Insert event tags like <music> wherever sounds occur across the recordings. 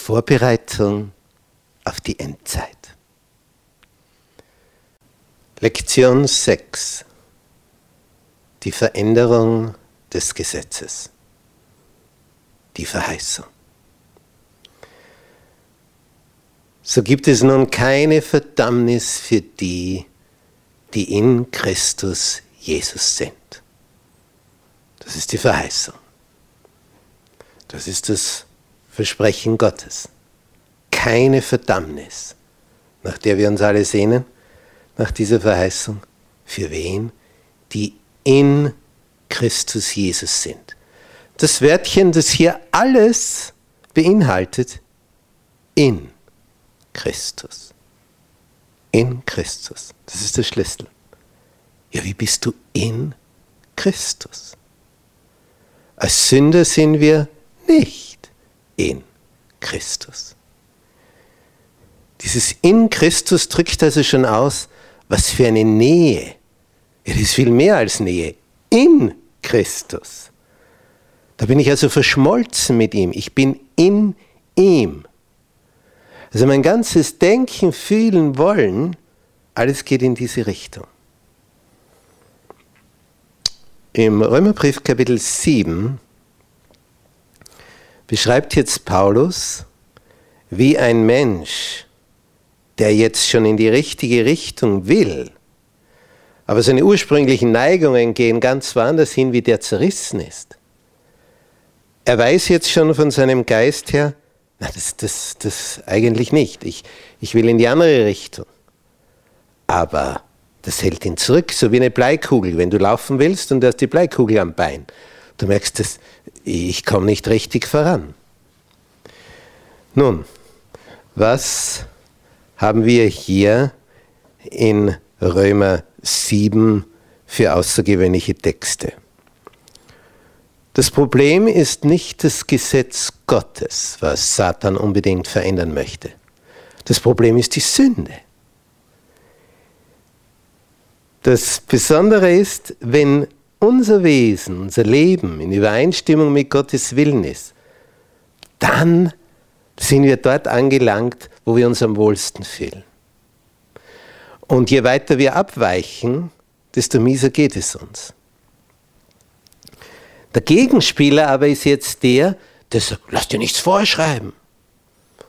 Vorbereitung auf die Endzeit. Lektion 6. Die Veränderung des Gesetzes. Die Verheißung. So gibt es nun keine Verdammnis für die, die in Christus Jesus sind. Das ist die Verheißung. Das ist das Versprechen Gottes. Keine Verdammnis, nach der wir uns alle sehnen, nach dieser Verheißung. Für wen? Die in Christus Jesus sind. Das Wörtchen, das hier alles beinhaltet, in Christus. In Christus. Das ist der Schlüssel. Ja, wie bist du in Christus? Als Sünder sind wir nicht in Christus. Dieses in Christus drückt also schon aus, was für eine Nähe. Es ist viel mehr als Nähe. In Christus. Da bin ich also verschmolzen mit ihm. Ich bin in ihm. Also mein ganzes Denken, Fühlen, Wollen, alles geht in diese Richtung. Im Römerbrief Kapitel 7 beschreibt jetzt Paulus, wie ein Mensch, der jetzt schon in die richtige Richtung will, aber seine ursprünglichen Neigungen gehen ganz woanders hin, wie der zerrissen ist. Er weiß jetzt schon von seinem Geist her, na, das, das, das eigentlich nicht. Ich, ich will in die andere Richtung. Aber das hält ihn zurück, so wie eine Bleikugel. Wenn du laufen willst und du hast die Bleikugel am Bein, du merkst, dass ich komme nicht richtig voran. Nun, was haben wir hier in Römer 7 für außergewöhnliche Texte? Das Problem ist nicht das Gesetz Gottes, was Satan unbedingt verändern möchte. Das Problem ist die Sünde. Das Besondere ist, wenn unser Wesen, unser Leben in Übereinstimmung mit Gottes Willen ist, dann sind wir dort angelangt, wo wir uns am wohlsten fühlen. Und je weiter wir abweichen, desto mieser geht es uns. Der Gegenspieler aber ist jetzt der, der sagt, lass dir nichts vorschreiben.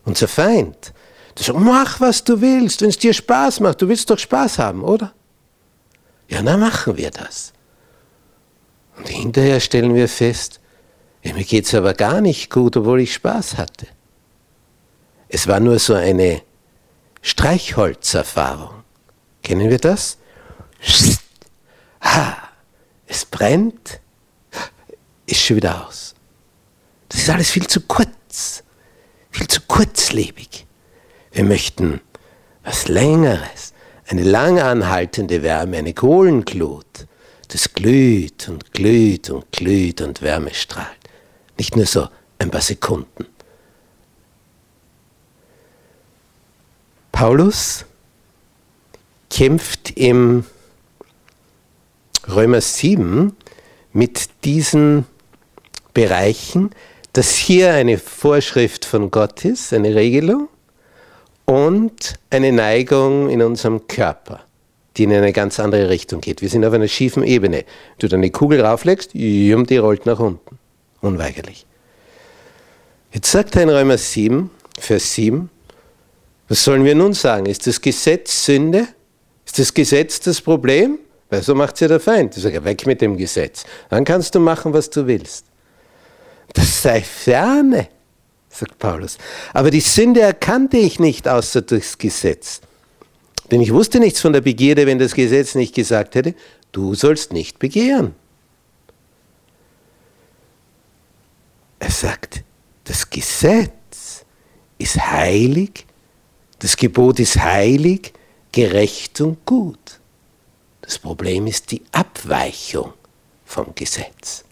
Unser Feind, der sagt, mach was du willst, wenn es dir Spaß macht, du willst doch Spaß haben, oder? Ja, dann machen wir das. Und hinterher stellen wir fest, mir geht es aber gar nicht gut, obwohl ich Spaß hatte. Es war nur so eine Streichholzerfahrung. Kennen wir das? Ha, es brennt, ist schon wieder aus. Das ist alles viel zu kurz, viel zu kurzlebig. Wir möchten was Längeres eine lang anhaltende Wärme, eine Kohlenglut, das glüht und glüht und glüht und Wärme strahlt. Nicht nur so ein paar Sekunden. Paulus kämpft im Römer 7 mit diesen Bereichen, dass hier eine Vorschrift von Gott ist, eine Regelung, und eine Neigung in unserem Körper, die in eine ganz andere Richtung geht. Wir sind auf einer schiefen Ebene. Du die Kugel rauflegst, die rollt nach unten. Unweigerlich. Jetzt sagt er in Römer 7, Vers 7, was sollen wir nun sagen? Ist das Gesetz Sünde? Ist das Gesetz das Problem? Weil so macht es ja der Feind. Ich sage, weg mit dem Gesetz. Dann kannst du machen, was du willst. Das sei ferne sagt Paulus. Aber die Sünde erkannte ich nicht außer durchs Gesetz. Denn ich wusste nichts von der Begierde, wenn das Gesetz nicht gesagt hätte, du sollst nicht begehren. Er sagt, das Gesetz ist heilig, das Gebot ist heilig, gerecht und gut. Das Problem ist die Abweichung vom Gesetz.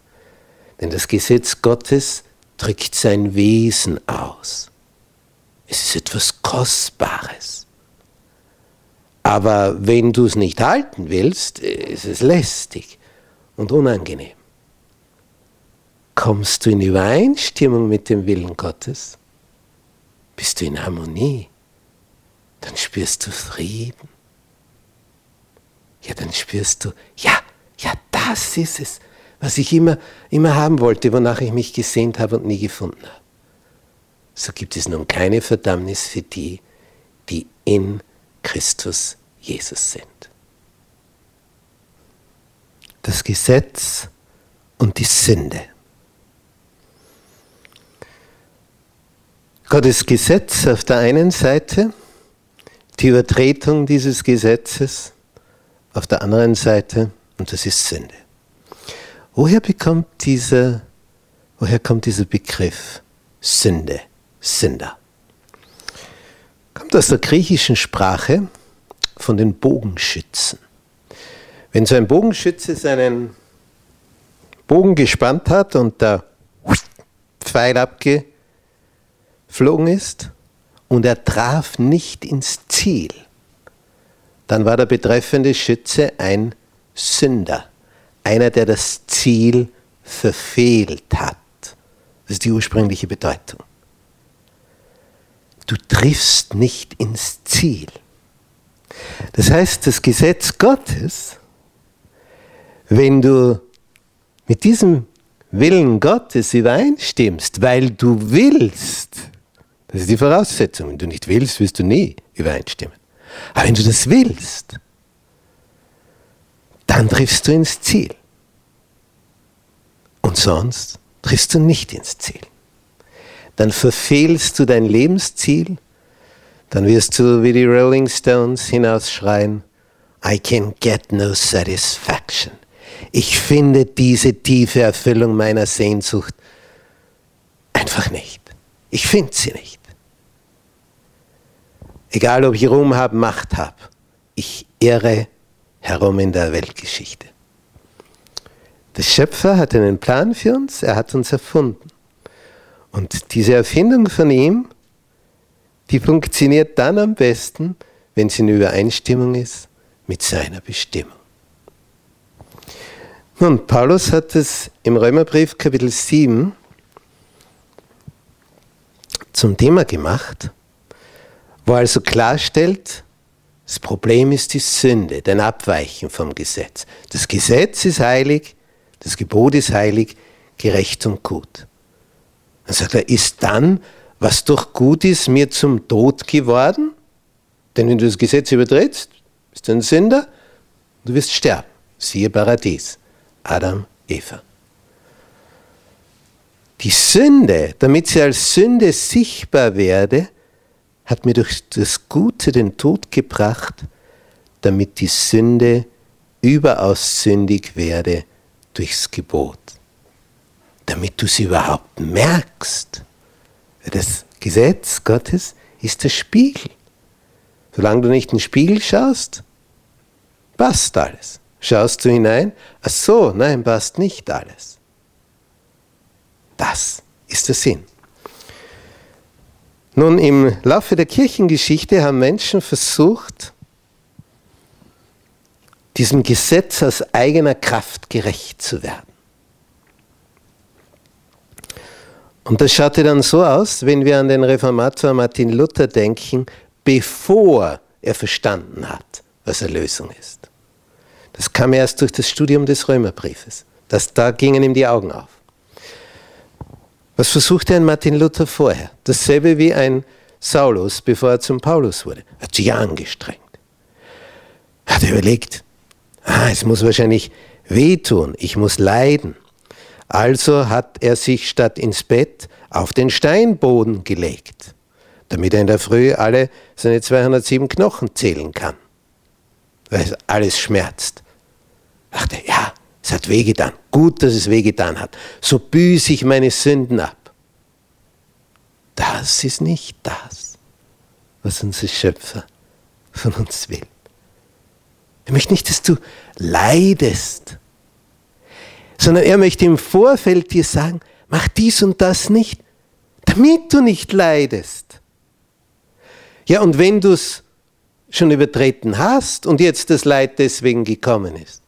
Denn das Gesetz Gottes drückt sein Wesen aus. Es ist etwas Kostbares. Aber wenn du es nicht halten willst, ist es lästig und unangenehm. Kommst du in Übereinstimmung mit dem Willen Gottes? bist du in Harmonie. Dann spürst du Frieden. Ja, dann spürst du, ja, ja, das ist es, was ich immer, immer haben wollte, wonach ich mich gesehnt habe und nie gefunden habe. So gibt es nun keine Verdammnis für die, die in Christus Jesus sind. Das Gesetz und die Sünde. Gottes Gesetz auf der einen Seite, die Übertretung dieses Gesetzes auf der anderen Seite, und das ist Sünde. Woher bekommt dieser, woher kommt dieser Begriff Sünde, Sünder? Kommt aus der griechischen Sprache von den Bogenschützen. Wenn so ein Bogenschütze seinen Bogen gespannt hat und der Pfeil abgeflogen ist und er traf nicht ins Ziel, dann war der betreffende Schütze ein Sünder, einer, der das Ziel verfehlt hat. Das ist die ursprüngliche Bedeutung. Du triffst nicht ins Ziel. Das heißt, das Gesetz Gottes, wenn du mit diesem Willen Gottes übereinstimmst, weil du willst, das ist die Voraussetzung, wenn du nicht willst, wirst du nie übereinstimmen. Aber wenn du das willst, dann triffst du ins Ziel. Und sonst triffst du nicht ins Ziel. Dann verfehlst du dein Lebensziel, dann wirst du wie die Rolling Stones hinausschreien, I can get no satisfaction. Ich finde diese tiefe Erfüllung meiner Sehnsucht einfach nicht. Ich finde sie nicht. Egal ob ich Ruhm habe, Macht habe, ich irre herum in der Weltgeschichte. Der Schöpfer hat einen Plan für uns, er hat uns erfunden. Und diese Erfindung von ihm, die funktioniert dann am besten, wenn sie in Übereinstimmung ist mit seiner Bestimmung. Nun, Paulus hat es im Römerbrief Kapitel 7 zum Thema gemacht wo er also klarstellt, das Problem ist die Sünde, dein Abweichen vom Gesetz. Das Gesetz ist heilig, das Gebot ist heilig, gerecht und gut. Dann sagt er, ist dann, was doch gut ist, mir zum Tod geworden? Denn wenn du das Gesetz übertrittst, bist du ein Sünder, du wirst sterben. Siehe Paradies. Adam, Eva. Die Sünde, damit sie als Sünde sichtbar werde, hat mir durch das Gute den Tod gebracht, damit die Sünde überaus sündig werde durchs Gebot. Damit du sie überhaupt merkst. Das Gesetz Gottes ist der Spiegel. Solange du nicht in den Spiegel schaust, passt alles. Schaust du hinein? Ach so, nein, passt nicht alles. Das ist der Sinn. Nun, im Laufe der Kirchengeschichte haben Menschen versucht, diesem Gesetz aus eigener Kraft gerecht zu werden. Und das schaute dann so aus, wenn wir an den Reformator Martin Luther denken, bevor er verstanden hat, was Erlösung ist. Das kam erst durch das Studium des Römerbriefes. Das, da gingen ihm die Augen auf. Was versuchte ein Martin Luther vorher? Dasselbe wie ein Saulus, bevor er zum Paulus wurde. Er hat sich angestrengt. Er hat überlegt, ah, es muss wahrscheinlich wehtun, ich muss leiden. Also hat er sich statt ins Bett auf den Steinboden gelegt, damit er in der Früh alle seine 207 Knochen zählen kann, weil alles schmerzt. Er dachte, ja, es hat wehgetan. Gut, dass es wehgetan hat. So büße ich meine Sünden ab. Das ist nicht das, was unser Schöpfer von uns will. Er möchte nicht, dass du leidest, sondern er möchte im Vorfeld dir sagen, mach dies und das nicht, damit du nicht leidest. Ja, und wenn du es schon übertreten hast und jetzt das Leid deswegen gekommen ist,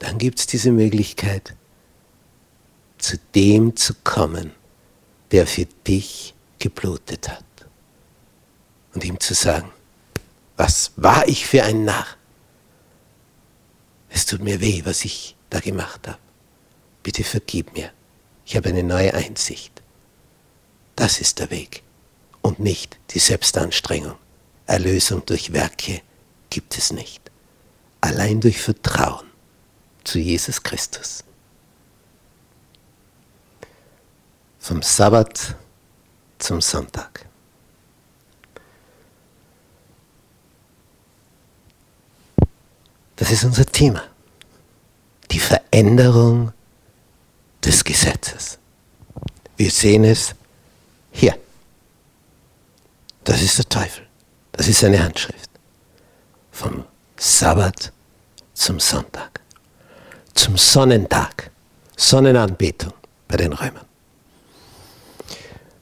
dann gibt es diese Möglichkeit, zu dem zu kommen, der für dich geblutet hat. und ihm zu sagen, was war ich für ein Narr? Es tut mir weh, was ich da gemacht habe. Bitte vergib mir. Ich habe eine neue Einsicht. Das ist der Weg und nicht die Selbstanstrengung. Erlösung durch Werke gibt es nicht. Allein durch Vertrauen zu Jesus Christus. Vom Sabbat zum Sonntag. Das ist unser Thema. Die Veränderung des Gesetzes. Wir sehen es hier. Das ist der Teufel. Das ist seine Handschrift. Vom Sabbat zum Sonntag. Zum Sonnentag. Sonnenanbetung bei den Römern.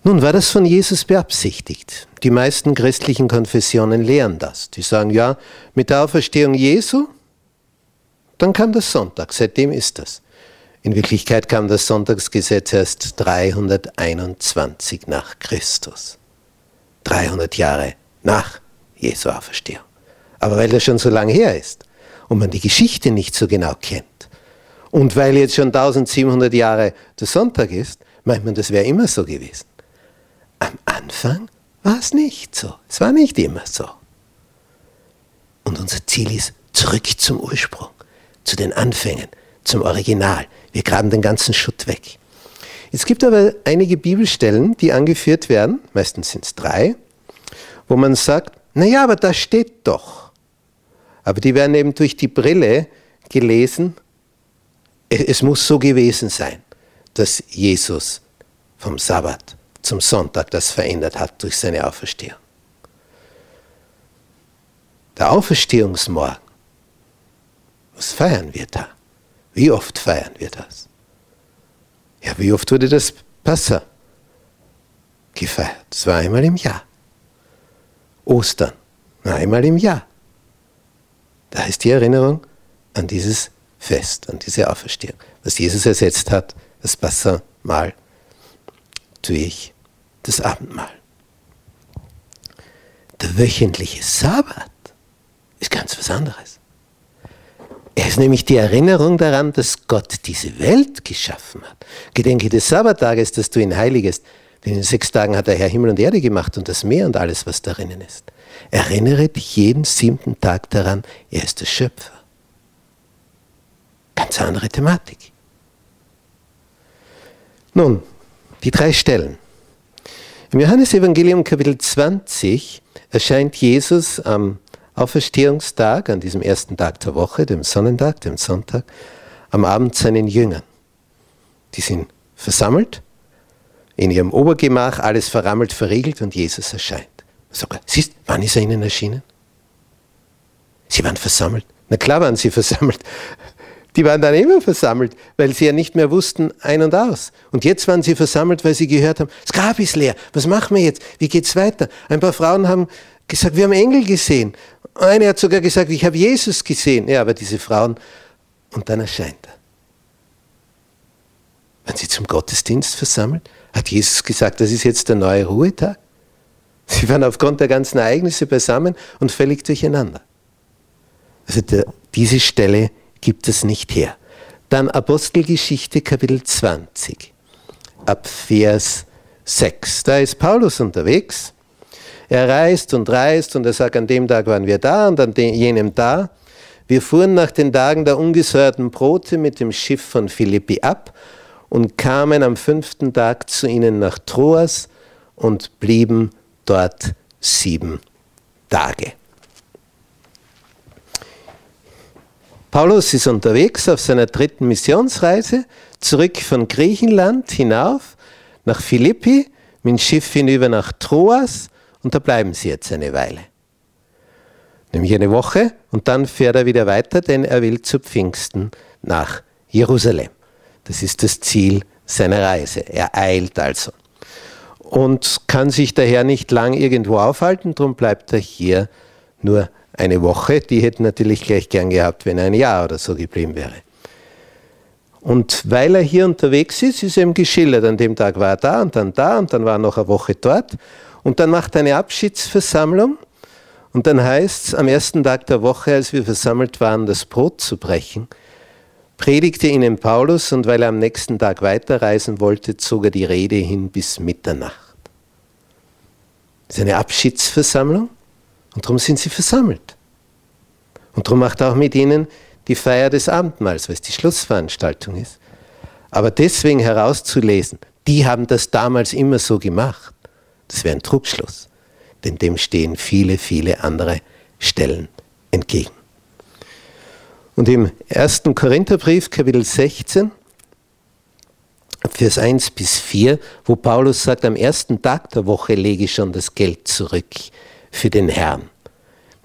Nun war das von Jesus beabsichtigt. Die meisten christlichen Konfessionen lehren das. Die sagen, ja, mit der Auferstehung Jesu, dann kam das Sonntag, seitdem ist das. In Wirklichkeit kam das Sonntagsgesetz erst 321 nach Christus. 300 Jahre nach Jesu Auferstehung. Aber weil das schon so lange her ist und man die Geschichte nicht so genau kennt und weil jetzt schon 1700 Jahre der Sonntag ist, meint man, das wäre immer so gewesen. Am Anfang war es nicht so. Es war nicht immer so. Und unser Ziel ist zurück zum Ursprung, zu den Anfängen, zum Original. Wir graben den ganzen Schutt weg. Es gibt aber einige Bibelstellen, die angeführt werden, meistens sind es drei, wo man sagt, naja, aber da steht doch. Aber die werden eben durch die Brille gelesen, es muss so gewesen sein, dass Jesus vom Sabbat zum Sonntag das verändert hat durch seine Auferstehung. Der Auferstehungsmorgen, was feiern wir da? Wie oft feiern wir das? Ja, wie oft wurde das Passa gefeiert? Zweimal im Jahr. Ostern, einmal im Jahr. Da ist die Erinnerung an dieses Fest, an diese Auferstehung. Was Jesus ersetzt hat, das Passamal durch das Abendmahl. Der wöchentliche Sabbat ist ganz was anderes. Er ist nämlich die Erinnerung daran, dass Gott diese Welt geschaffen hat. Gedenke des Sabbattages, dass du ihn heiligest, denn in sechs Tagen hat der Herr Himmel und Erde gemacht und das Meer und alles, was darinnen ist. Erinnere dich jeden siebten Tag daran, er ist der Schöpfer. Ganz andere Thematik. Nun, die drei Stellen. Im Johannesevangelium Kapitel 20 erscheint Jesus am Auferstehungstag, an diesem ersten Tag der Woche, dem Sonnentag, dem Sonntag, am Abend seinen Jüngern. Die sind versammelt, in ihrem Obergemach, alles verrammelt, verriegelt und Jesus erscheint. Sag, siehst, wann ist er ihnen erschienen? Sie waren versammelt. Na klar waren sie <laughs> versammelt. Die waren dann immer versammelt, weil sie ja nicht mehr wussten ein und aus. Und jetzt waren sie versammelt, weil sie gehört haben, das Grab ist leer. Was machen wir jetzt? Wie geht's weiter? Ein paar Frauen haben gesagt, wir haben Engel gesehen. Eine hat sogar gesagt, ich habe Jesus gesehen. Ja, aber diese Frauen, und dann erscheint er. Waren sie zum Gottesdienst versammelt? Hat Jesus gesagt, das ist jetzt der neue Ruhetag? Sie waren aufgrund der ganzen Ereignisse beisammen und völlig durcheinander. Also der, diese Stelle gibt es nicht her. Dann Apostelgeschichte Kapitel 20, ab Vers 6. Da ist Paulus unterwegs er reist und reist und er sagt, an dem Tag waren wir da und an jenem da. Wir fuhren nach den Tagen der ungesäuerten Brote mit dem Schiff von Philippi ab und kamen am fünften Tag zu ihnen nach Troas und blieben dort sieben Tage. Paulus ist unterwegs auf seiner dritten Missionsreise, zurück von Griechenland hinauf nach Philippi, mit dem Schiff hinüber nach Troas und da bleiben sie jetzt eine Weile. Nämlich eine Woche und dann fährt er wieder weiter, denn er will zu Pfingsten nach Jerusalem. Das ist das Ziel seiner Reise. Er eilt also und kann sich daher nicht lang irgendwo aufhalten, darum bleibt er hier nur eine Woche. Die hätten natürlich gleich gern gehabt, wenn er ein Jahr oder so geblieben wäre. Und weil er hier unterwegs ist, ist er ihm geschildert, an dem Tag war er da und dann da und dann war er noch eine Woche dort Und dann macht er eine Abschiedsversammlung und dann heißt es, am ersten Tag der Woche, als wir versammelt waren, das Brot zu brechen, predigte ihnen Paulus und weil er am nächsten Tag weiterreisen wollte, zog er die Rede hin bis Mitternacht. Das ist eine Abschiedsversammlung und darum sind sie versammelt. Und darum macht er auch mit ihnen die Feier des Abendmahls, weil es die Schlussveranstaltung ist. Aber deswegen herauszulesen, die haben das damals immer so gemacht, das wäre ein Trugschluss. Denn dem stehen viele, viele andere Stellen entgegen. Und im 1. Korintherbrief, Kapitel 16, Vers 1 bis 4, wo Paulus sagt, am ersten Tag der Woche lege ich schon das Geld zurück für den Herrn.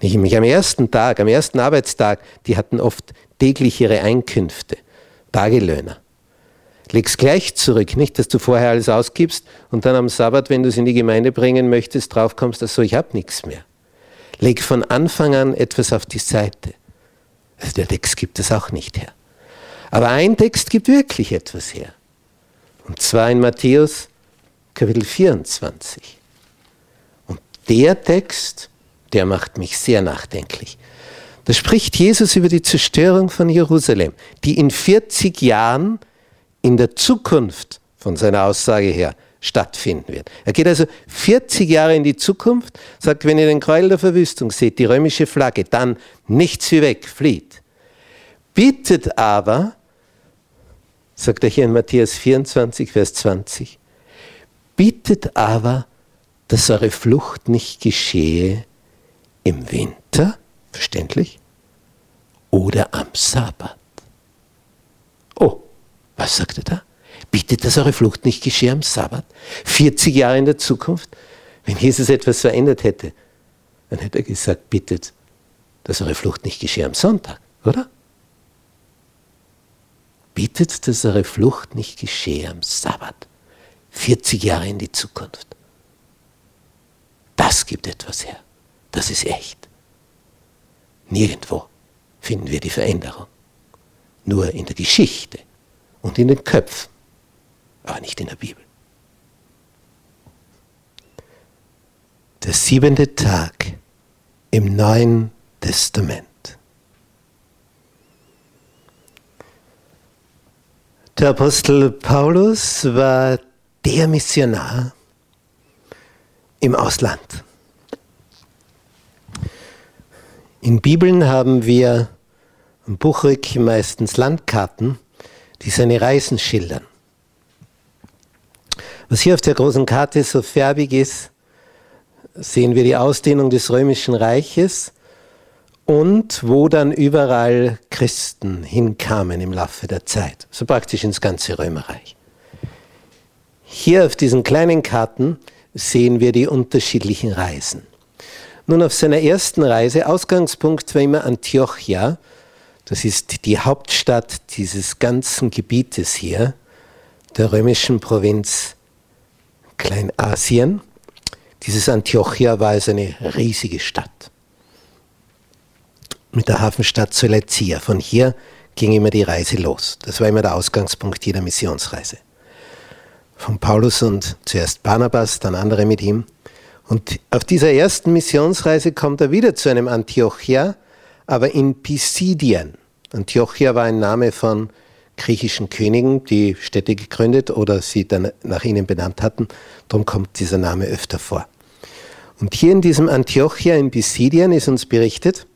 Nämlich am ersten Tag, am ersten Arbeitstag, die hatten oft täglich ihre Einkünfte, Tagelöhner. Leg's gleich zurück, nicht, dass du vorher alles ausgibst und dann am Sabbat, wenn du es in die Gemeinde bringen möchtest, draufkommst, dass so, ich habe nichts mehr. Leg von Anfang an etwas auf die Seite. Also der Text gibt es auch nicht her. Aber ein Text gibt wirklich etwas her. Und zwar in Matthäus Kapitel 24. Und der Text, der macht mich sehr nachdenklich. Da spricht Jesus über die Zerstörung von Jerusalem, die in 40 Jahren in der Zukunft von seiner Aussage her stattfinden wird. Er geht also 40 Jahre in die Zukunft, sagt, wenn ihr den Gräuel der Verwüstung seht, die römische Flagge, dann nichts wie weg, flieht. Bittet aber, sagt er hier in Matthäus 24, Vers 20, bittet aber, dass eure Flucht nicht geschehe im Winter, verständlich, oder am Sabbat. Oh, was sagt er da? Bittet, dass eure Flucht nicht geschehe am Sabbat. 40 Jahre in der Zukunft. Wenn Jesus etwas verändert hätte, dann hätte er gesagt, bittet, dass eure Flucht nicht geschehe am Sonntag, oder? Bittet, dass eure Flucht nicht geschehe am Sabbat. 40 Jahre in die Zukunft. Das gibt etwas her. Das ist echt. Nirgendwo finden wir die Veränderung. Nur in der Geschichte und in den Köpfen, aber nicht in der Bibel. Der siebente Tag im Neuen Testament. Der Apostel Paulus war der Missionar im Ausland. In Bibeln haben wir am Buchrück meistens Landkarten, die seine Reisen schildern. Was hier auf der großen Karte so färbig ist, sehen wir die Ausdehnung des römischen Reiches und wo dann überall Christen hinkamen im Laufe der Zeit, so praktisch ins ganze Römerreich. Hier auf diesen kleinen Karten sehen wir die unterschiedlichen Reisen. Nun, auf seiner ersten Reise, Ausgangspunkt war immer Antiochia, das ist die Hauptstadt dieses ganzen Gebietes hier, der römischen Provinz Kleinasien. Dieses Antiochia war also eine riesige Stadt. Mit der Hafenstadt Seleucia. Von hier ging immer die Reise los. Das war immer der Ausgangspunkt jeder Missionsreise. Von Paulus und zuerst Barnabas, dann andere mit ihm. Und auf dieser ersten Missionsreise kommt er wieder zu einem Antiochia, aber in Pisidien. Antiochia war ein Name von griechischen Königen, die Städte gegründet oder sie dann nach ihnen benannt hatten. Darum kommt dieser Name öfter vor. Und hier in diesem Antiochia in Pisidien ist uns berichtet,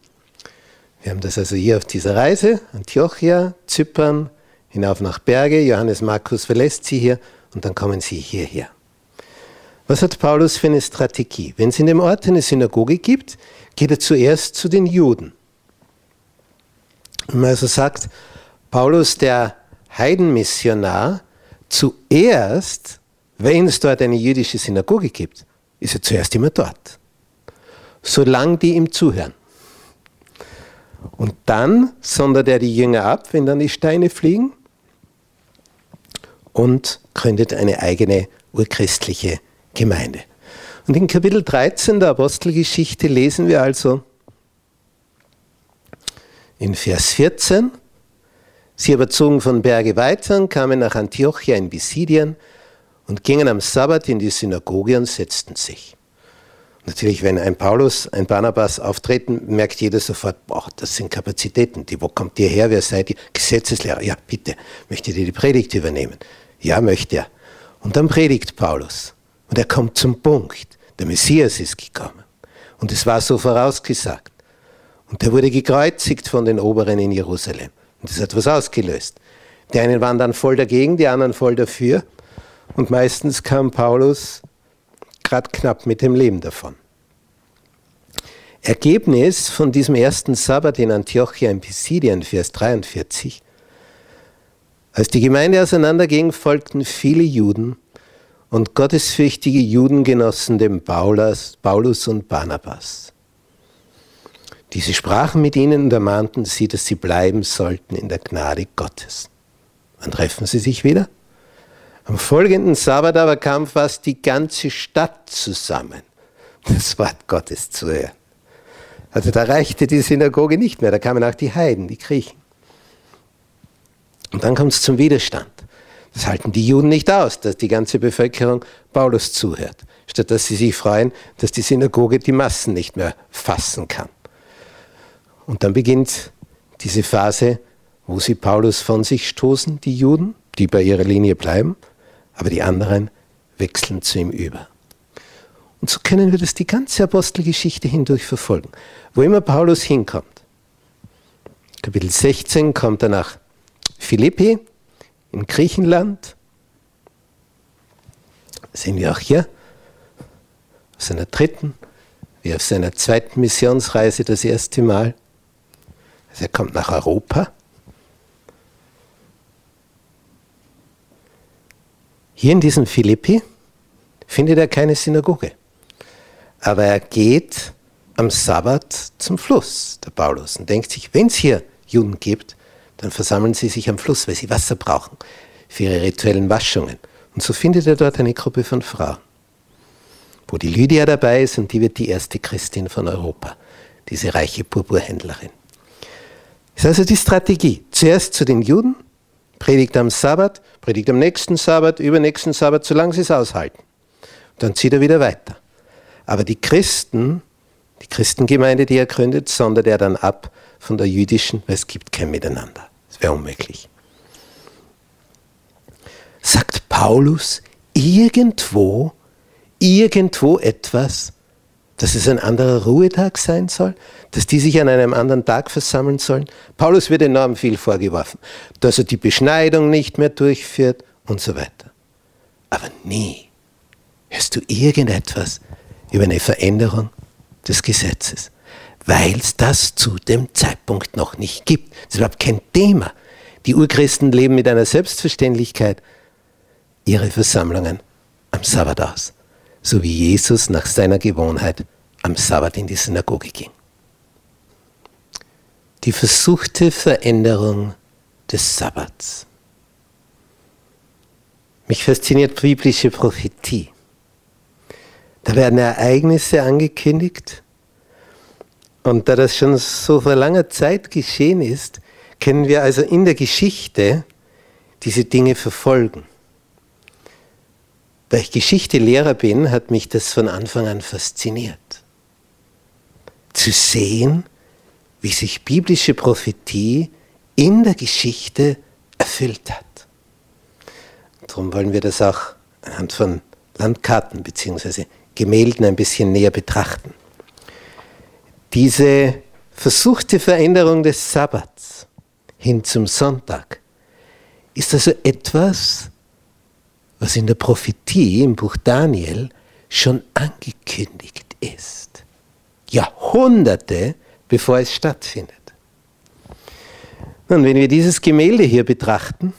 wir haben das also hier auf dieser Reise, Antiochia, Zypern, hinauf nach Berge, Johannes Markus verlässt sie hier und dann kommen sie hierher. Was hat Paulus für eine Strategie? Wenn es in dem Ort eine Synagoge gibt, geht er zuerst zu den Juden. Wenn man also sagt, Paulus, der Heidenmissionar, zuerst, wenn es dort eine jüdische Synagoge gibt, ist er zuerst immer dort. Solange die ihm zuhören. Und dann sondert er die Jünger ab, wenn dann die Steine fliegen, und gründet eine eigene urchristliche Gemeinde. Und in Kapitel 13 der Apostelgeschichte lesen wir also, in Vers 14, sie aber zogen von Berge weiter und kamen nach Antiochia in Pisidien und gingen am Sabbat in die Synagoge und setzten sich. Natürlich, wenn ein Paulus, ein Barnabas auftreten, merkt jeder sofort, boah, das sind Kapazitäten. Die, wo kommt ihr her? Wer seid ihr? Gesetzeslehrer. Ja, bitte. Möchtet ihr die Predigt übernehmen? Ja, möchte er. Und dann predigt Paulus. Und er kommt zum Punkt. Der Messias ist gekommen. Und es war so vorausgesagt. Und er wurde gekreuzigt von den Oberen in Jerusalem. Und das hat was ausgelöst. Die einen waren dann voll dagegen, die anderen voll dafür. Und meistens kam Paulus gerade knapp mit dem Leben davon. Ergebnis von diesem ersten Sabbat in Antiochia in Pisidien, Vers 43. Als die Gemeinde auseinanderging, folgten viele Juden und gottesfürchtige Juden genossen dem Paulus, Paulus und Barnabas. Diese sprachen mit ihnen und ermahnten sie, dass sie bleiben sollten in der Gnade Gottes. Wann treffen sie sich wieder? Am folgenden Sabbat aber kam fast die ganze Stadt zusammen, das Wort Gottes zu hören. Also da reichte die Synagoge nicht mehr, da kamen auch die Heiden, die Griechen. Und dann kommt es zum Widerstand. Das halten die Juden nicht aus, dass die ganze Bevölkerung Paulus zuhört, statt dass sie sich freuen, dass die Synagoge die Massen nicht mehr fassen kann. Und dann beginnt diese Phase, wo sie Paulus von sich stoßen, die Juden, die bei ihrer Linie bleiben, aber die anderen wechseln zu ihm über. Und so können wir das die ganze Apostelgeschichte hindurch verfolgen. Wo immer Paulus hinkommt. Kapitel 16 kommt er nach Philippi in Griechenland. Sehen wir auch hier auf seiner dritten, wie auf seiner zweiten Missionsreise das erste Mal. Er kommt nach Europa. Hier in diesem Philippi findet er keine Synagoge. Aber er geht am Sabbat zum Fluss, der Paulus, und denkt sich, wenn es hier Juden gibt, dann versammeln sie sich am Fluss, weil sie Wasser brauchen für ihre rituellen Waschungen. Und so findet er dort eine Gruppe von Frauen, wo die Lydia dabei ist und die wird die erste Christin von Europa, diese reiche Purpurhändlerin. Das ist also die Strategie. Zuerst zu den Juden, predigt am Sabbat, predigt am nächsten Sabbat, übernächsten Sabbat, solange sie es aushalten. Und dann zieht er wieder weiter. Aber die Christen, die Christengemeinde, die er gründet, sondert er dann ab von der jüdischen, weil es gibt kein Miteinander. Das wäre unmöglich. Sagt Paulus irgendwo, irgendwo etwas, dass es ein anderer Ruhetag sein soll, dass die sich an einem anderen Tag versammeln sollen. Paulus wird enorm viel vorgeworfen, dass er die Beschneidung nicht mehr durchführt und so weiter. Aber nie hörst du irgendetwas über eine Veränderung des Gesetzes weil es das zu dem Zeitpunkt noch nicht gibt. Das ist überhaupt kein Thema. Die Urchristen leben mit einer Selbstverständlichkeit ihre Versammlungen am Sabbat aus, so wie Jesus nach seiner Gewohnheit am Sabbat in die Synagoge ging. Die versuchte Veränderung des Sabbats. Mich fasziniert biblische Prophetie. Da werden Ereignisse angekündigt, und da das schon so vor langer Zeit geschehen ist, können wir also in der Geschichte diese Dinge verfolgen. Da ich Geschichtelehrer bin, hat mich das von Anfang an fasziniert. Zu sehen, wie sich biblische Prophetie in der Geschichte erfüllt hat. Darum wollen wir das auch anhand von Landkarten bzw. Gemälden ein bisschen näher betrachten. Diese versuchte Veränderung des Sabbats hin zum Sonntag ist also etwas, was in der Prophetie im Buch Daniel schon angekündigt ist. Jahrhunderte bevor es stattfindet. Nun, wenn wir dieses Gemälde hier betrachten,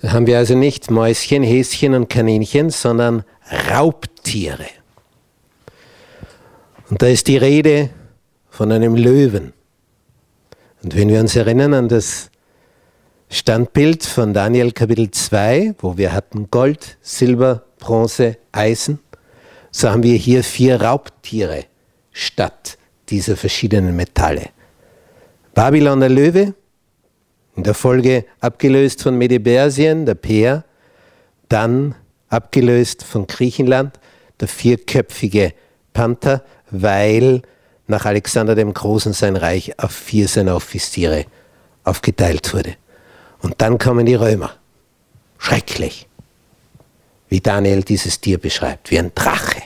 dann haben wir also nicht Mäuschen, Häschen und Kaninchen, sondern Raubtiere. Und da ist die Rede von einem Löwen. Und wenn wir uns erinnern an das Standbild von Daniel Kapitel 2, wo wir hatten Gold, Silber, Bronze, Eisen, so haben wir hier vier Raubtiere statt dieser verschiedenen Metalle. Babylon der Löwe, in der Folge abgelöst von Medebersien, der Peer, dann abgelöst von Griechenland, der vierköpfige Panther, weil nach Alexander dem Großen sein Reich auf vier seiner Offiziere aufgeteilt wurde. Und dann kommen die Römer. Schrecklich, wie Daniel dieses Tier beschreibt, wie ein Drache.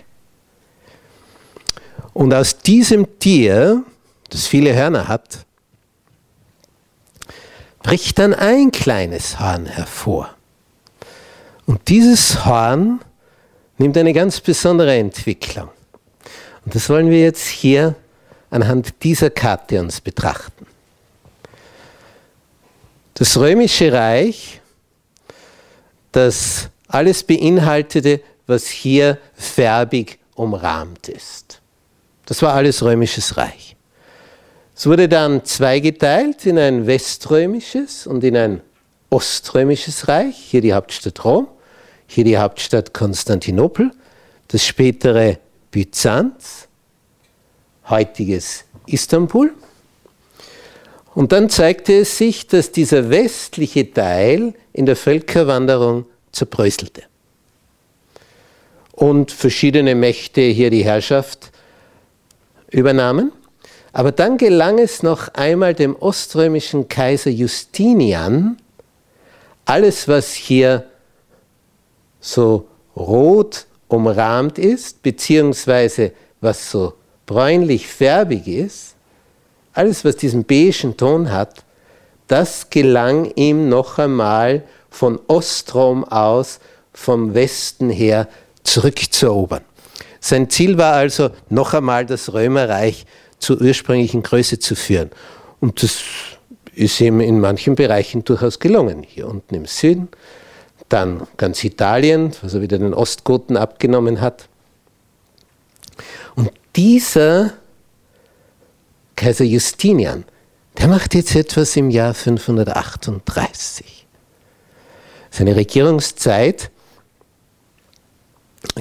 Und aus diesem Tier, das viele Hörner hat, bricht dann ein kleines Horn hervor. Und dieses Horn nimmt eine ganz besondere Entwicklung. Und das wollen wir jetzt hier anhand dieser Karte uns betrachten. Das römische Reich, das alles beinhaltete, was hier färbig umrahmt ist. Das war alles römisches Reich. Es wurde dann zweigeteilt in ein weströmisches und in ein oströmisches Reich, hier die Hauptstadt Rom, hier die Hauptstadt Konstantinopel, das spätere Byzanz, heutiges Istanbul. Und dann zeigte es sich, dass dieser westliche Teil in der Völkerwanderung zerbröselte. Und verschiedene Mächte hier die Herrschaft übernahmen. Aber dann gelang es noch einmal dem oströmischen Kaiser Justinian, alles, was hier so rot umrahmt ist, beziehungsweise was so bräunlich-färbig ist, alles, was diesen beigen Ton hat, das gelang ihm noch einmal von Ostrom aus, vom Westen her zurückzuerobern. Sein Ziel war also, noch einmal das Römerreich zur ursprünglichen Größe zu führen. Und das ist ihm in manchen Bereichen durchaus gelungen. Hier unten im Süden, dann ganz Italien, was er wieder den Ostgoten abgenommen hat. Und dieser Kaiser Justinian, der macht jetzt etwas im Jahr 538. Seine Regierungszeit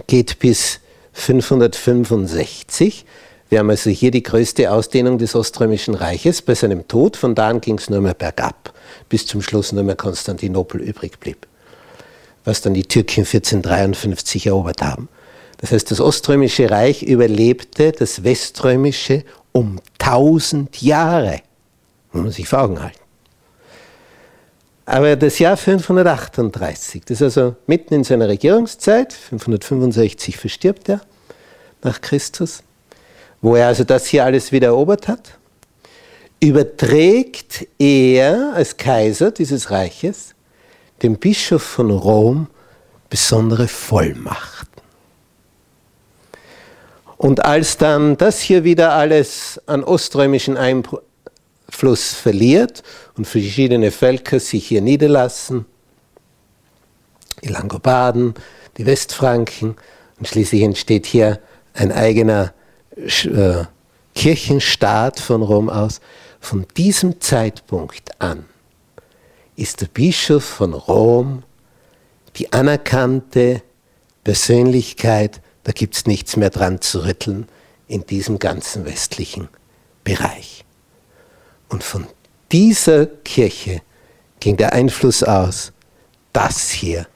geht bis 565. Wir haben also hier die größte Ausdehnung des Oströmischen Reiches. Bei seinem Tod, von da an ging es nur mehr bergab, bis zum Schluss nur mehr Konstantinopel übrig blieb, was dann die Türken 1453 erobert haben. Das heißt, das Oströmische Reich überlebte das Weströmische um 1000 Jahre. Muss man sich vor Augen halten. Aber das Jahr 538, das ist also mitten in seiner Regierungszeit, 565 verstirbt er nach Christus, wo er also das hier alles wieder erobert hat, überträgt er als Kaiser dieses Reiches dem Bischof von Rom besondere Vollmachten. Und als dann das hier wieder alles an oströmischen Einfluss verliert und verschiedene Völker sich hier niederlassen, die Langobarden, die Westfranken, und schließlich entsteht hier ein eigener äh, Kirchenstaat von Rom aus. Von diesem Zeitpunkt an ist der Bischof von Rom die anerkannte Persönlichkeit, da gibt es nichts mehr dran zu rütteln in diesem ganzen westlichen Bereich. Und von dieser Kirche ging der Einfluss aus, das hier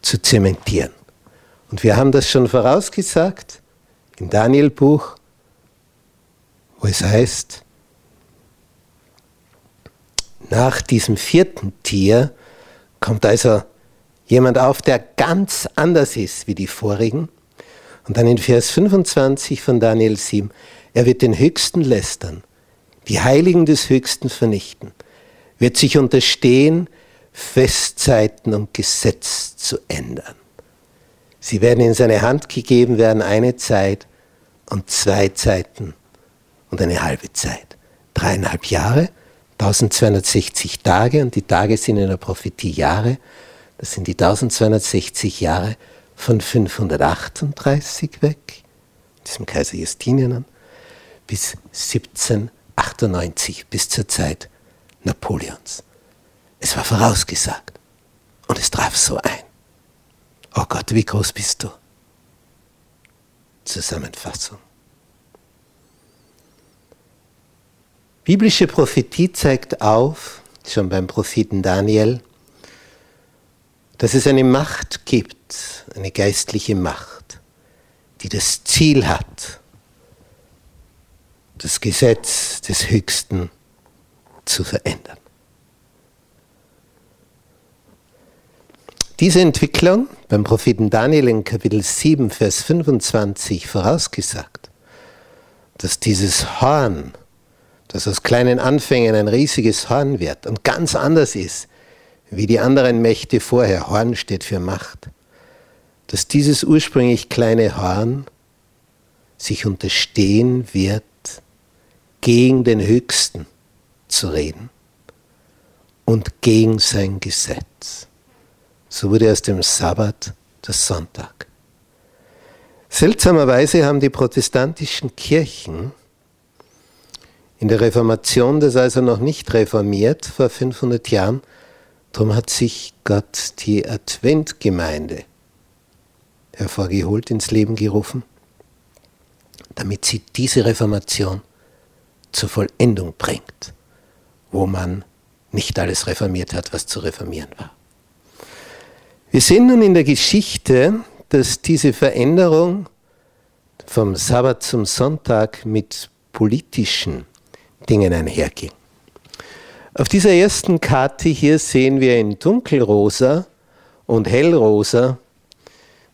zu zementieren. Und wir haben das schon vorausgesagt im Daniel-Buch, wo es heißt, nach diesem vierten Tier kommt also jemand auf, der ganz anders ist wie die vorigen. Und dann in Vers 25 von Daniel 7, er wird den Höchsten lästern, die Heiligen des Höchsten vernichten, wird sich unterstehen, Festzeiten und Gesetz zu ändern. Sie werden in seine Hand gegeben werden, eine Zeit und zwei Zeiten und eine halbe Zeit. Dreieinhalb Jahre, 1260 Tage und die Tage sind in der Prophetie Jahre. Das sind die 1260 Jahre von 538 weg, diesem Kaiser Justinian, bis 1700. 1898 bis zur Zeit Napoleons. Es war vorausgesagt und es traf so ein. Oh Gott, wie groß bist du? Zusammenfassung. Biblische Prophetie zeigt auf, schon beim Propheten Daniel, dass es eine Macht gibt, eine geistliche Macht, die das Ziel hat, das Gesetz des Höchsten zu verändern. Diese Entwicklung beim Propheten Daniel in Kapitel 7, Vers 25 vorausgesagt, dass dieses Horn, das aus kleinen Anfängen ein riesiges Horn wird und ganz anders ist, wie die anderen Mächte vorher, Horn steht für Macht, dass dieses ursprünglich kleine Horn sich unterstehen wird, gegen den Höchsten zu reden und gegen sein Gesetz. So wurde aus dem Sabbat der Sonntag. Seltsamerweise haben die protestantischen Kirchen in der Reformation das also noch nicht reformiert vor 500 Jahren. Darum hat sich Gott die Adventgemeinde hervorgeholt, ins Leben gerufen, damit sie diese Reformation zur Vollendung bringt, wo man nicht alles reformiert hat, was zu reformieren war. Wir sehen nun in der Geschichte, dass diese Veränderung vom Sabbat zum Sonntag mit politischen Dingen einherging. Auf dieser ersten Karte hier sehen wir in dunkelrosa und hellrosa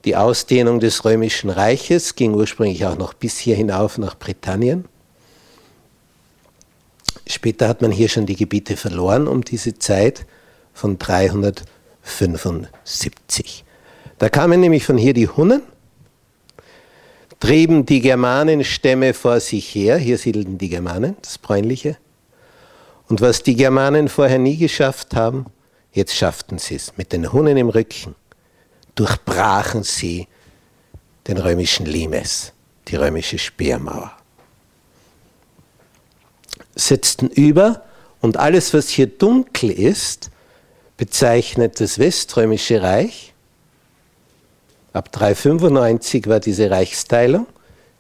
die Ausdehnung des römischen Reiches, ging ursprünglich auch noch bis hier hinauf nach Britannien. Später hat man hier schon die Gebiete verloren um diese Zeit von 300 75. Da kamen nämlich von hier die Hunnen, trieben die Germanenstämme vor sich her, hier siedelten die Germanen, das Bräunliche. Und was die Germanen vorher nie geschafft haben, jetzt schafften sie es. Mit den Hunnen im Rücken durchbrachen sie den römischen Limes, die römische Speermauer. Setzten über und alles, was hier dunkel ist, bezeichnet das Weströmische Reich. Ab 395 war diese Reichsteilung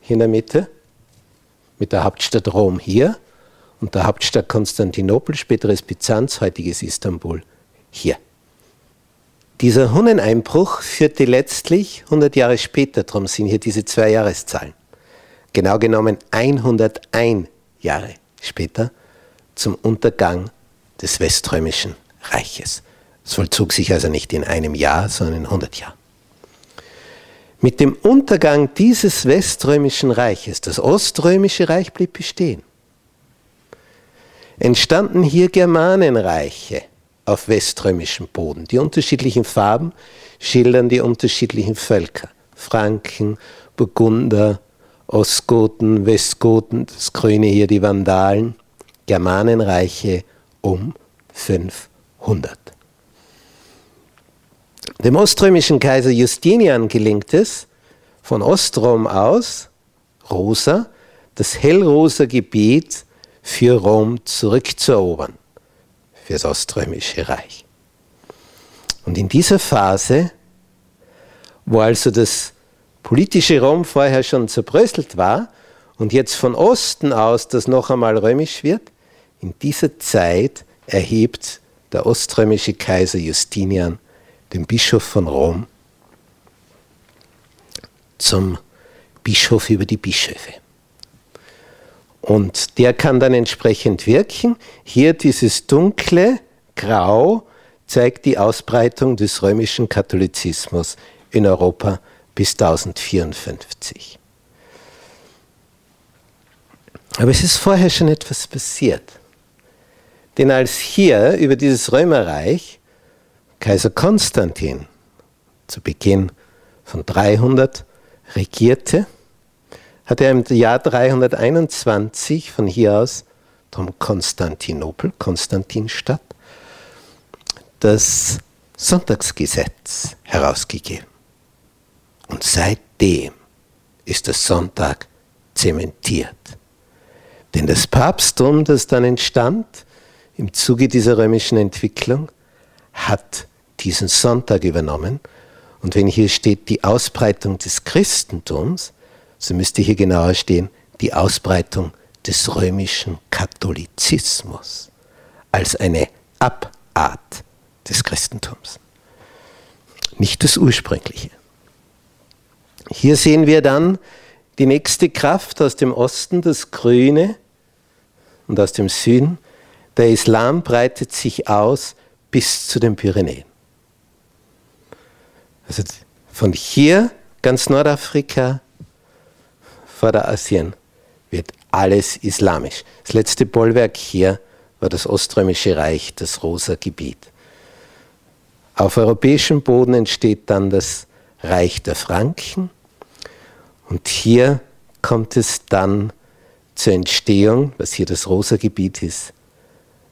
hier in der Mitte mit der Hauptstadt Rom hier und der Hauptstadt Konstantinopel, späteres Byzanz, heutiges Istanbul hier. Dieser Hunneneinbruch führte letztlich 100 Jahre später, darum sind hier diese zwei Jahreszahlen, genau genommen 101 Jahre später, zum Untergang des Weströmischen Reiches. Es vollzog sich also nicht in einem Jahr, sondern in 100 Jahren. Mit dem Untergang dieses weströmischen Reiches, das oströmische Reich blieb bestehen, entstanden hier Germanenreiche auf weströmischem Boden. Die unterschiedlichen Farben schildern die unterschiedlichen Völker. Franken, Burgunder, Ostgoten, Westgoten, das Grüne hier die Vandalen, Germanenreiche um 500. Dem oströmischen Kaiser Justinian gelingt es, von Ostrom aus, Rosa, das hellrosa Gebiet für Rom zurückzuerobern, für das Oströmische Reich. Und in dieser Phase, wo also das politische Rom vorher schon zerbröselt war und jetzt von Osten aus das noch einmal römisch wird, in dieser Zeit erhebt der oströmische Kaiser Justinian dem Bischof von Rom, zum Bischof über die Bischöfe. Und der kann dann entsprechend wirken. Hier dieses dunkle Grau zeigt die Ausbreitung des römischen Katholizismus in Europa bis 1054. Aber es ist vorher schon etwas passiert. Denn als hier über dieses Römerreich Kaiser Konstantin zu Beginn von 300 regierte, hat er im Jahr 321 von hier aus, drum Konstantinopel, Konstantinstadt, das Sonntagsgesetz herausgegeben. Und seitdem ist der Sonntag zementiert. Denn das Papsttum, das dann entstand im Zuge dieser römischen Entwicklung, hat diesen Sonntag übernommen. Und wenn hier steht die Ausbreitung des Christentums, so müsste hier genauer stehen die Ausbreitung des römischen Katholizismus als eine Abart des Christentums. Nicht das ursprüngliche. Hier sehen wir dann die nächste Kraft aus dem Osten, das Grüne, und aus dem Süden. Der Islam breitet sich aus bis zu den Pyrenäen. Also von hier, ganz Nordafrika, Vorderasien, wird alles islamisch. Das letzte Bollwerk hier war das Oströmische Reich, das Rosa Gebiet. Auf europäischem Boden entsteht dann das Reich der Franken und hier kommt es dann zur Entstehung, was hier das Rosa Gebiet ist,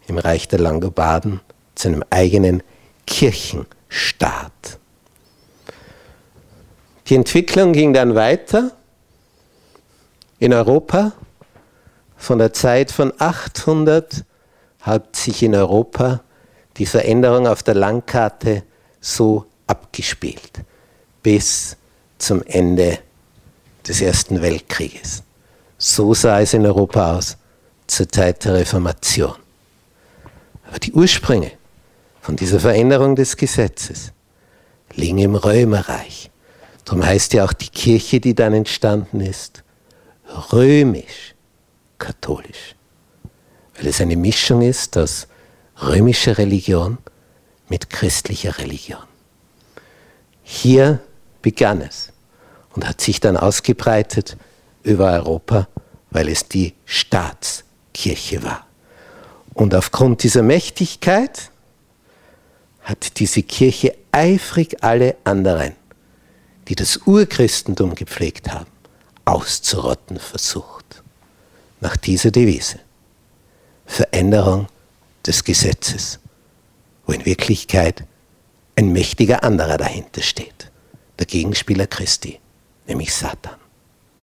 im Reich der Langobarden, zu einem eigenen Kirchenstaat. Die Entwicklung ging dann weiter in Europa. Von der Zeit von 800 hat sich in Europa die Veränderung auf der Landkarte so abgespielt bis zum Ende des Ersten Weltkrieges. So sah es in Europa aus zur Zeit der Reformation. Aber die Ursprünge von dieser Veränderung des Gesetzes liegen im Römerreich. Darum heißt ja auch die Kirche, die dann entstanden ist, römisch-katholisch. Weil es eine Mischung ist aus römischer Religion mit christlicher Religion. Hier begann es und hat sich dann ausgebreitet über Europa, weil es die Staatskirche war. Und aufgrund dieser Mächtigkeit hat diese Kirche eifrig alle anderen, die das Urchristentum gepflegt haben, auszurotten versucht. Nach dieser Devise. Veränderung des Gesetzes, wo in Wirklichkeit ein mächtiger anderer dahinter steht. Der Gegenspieler Christi, nämlich Satan.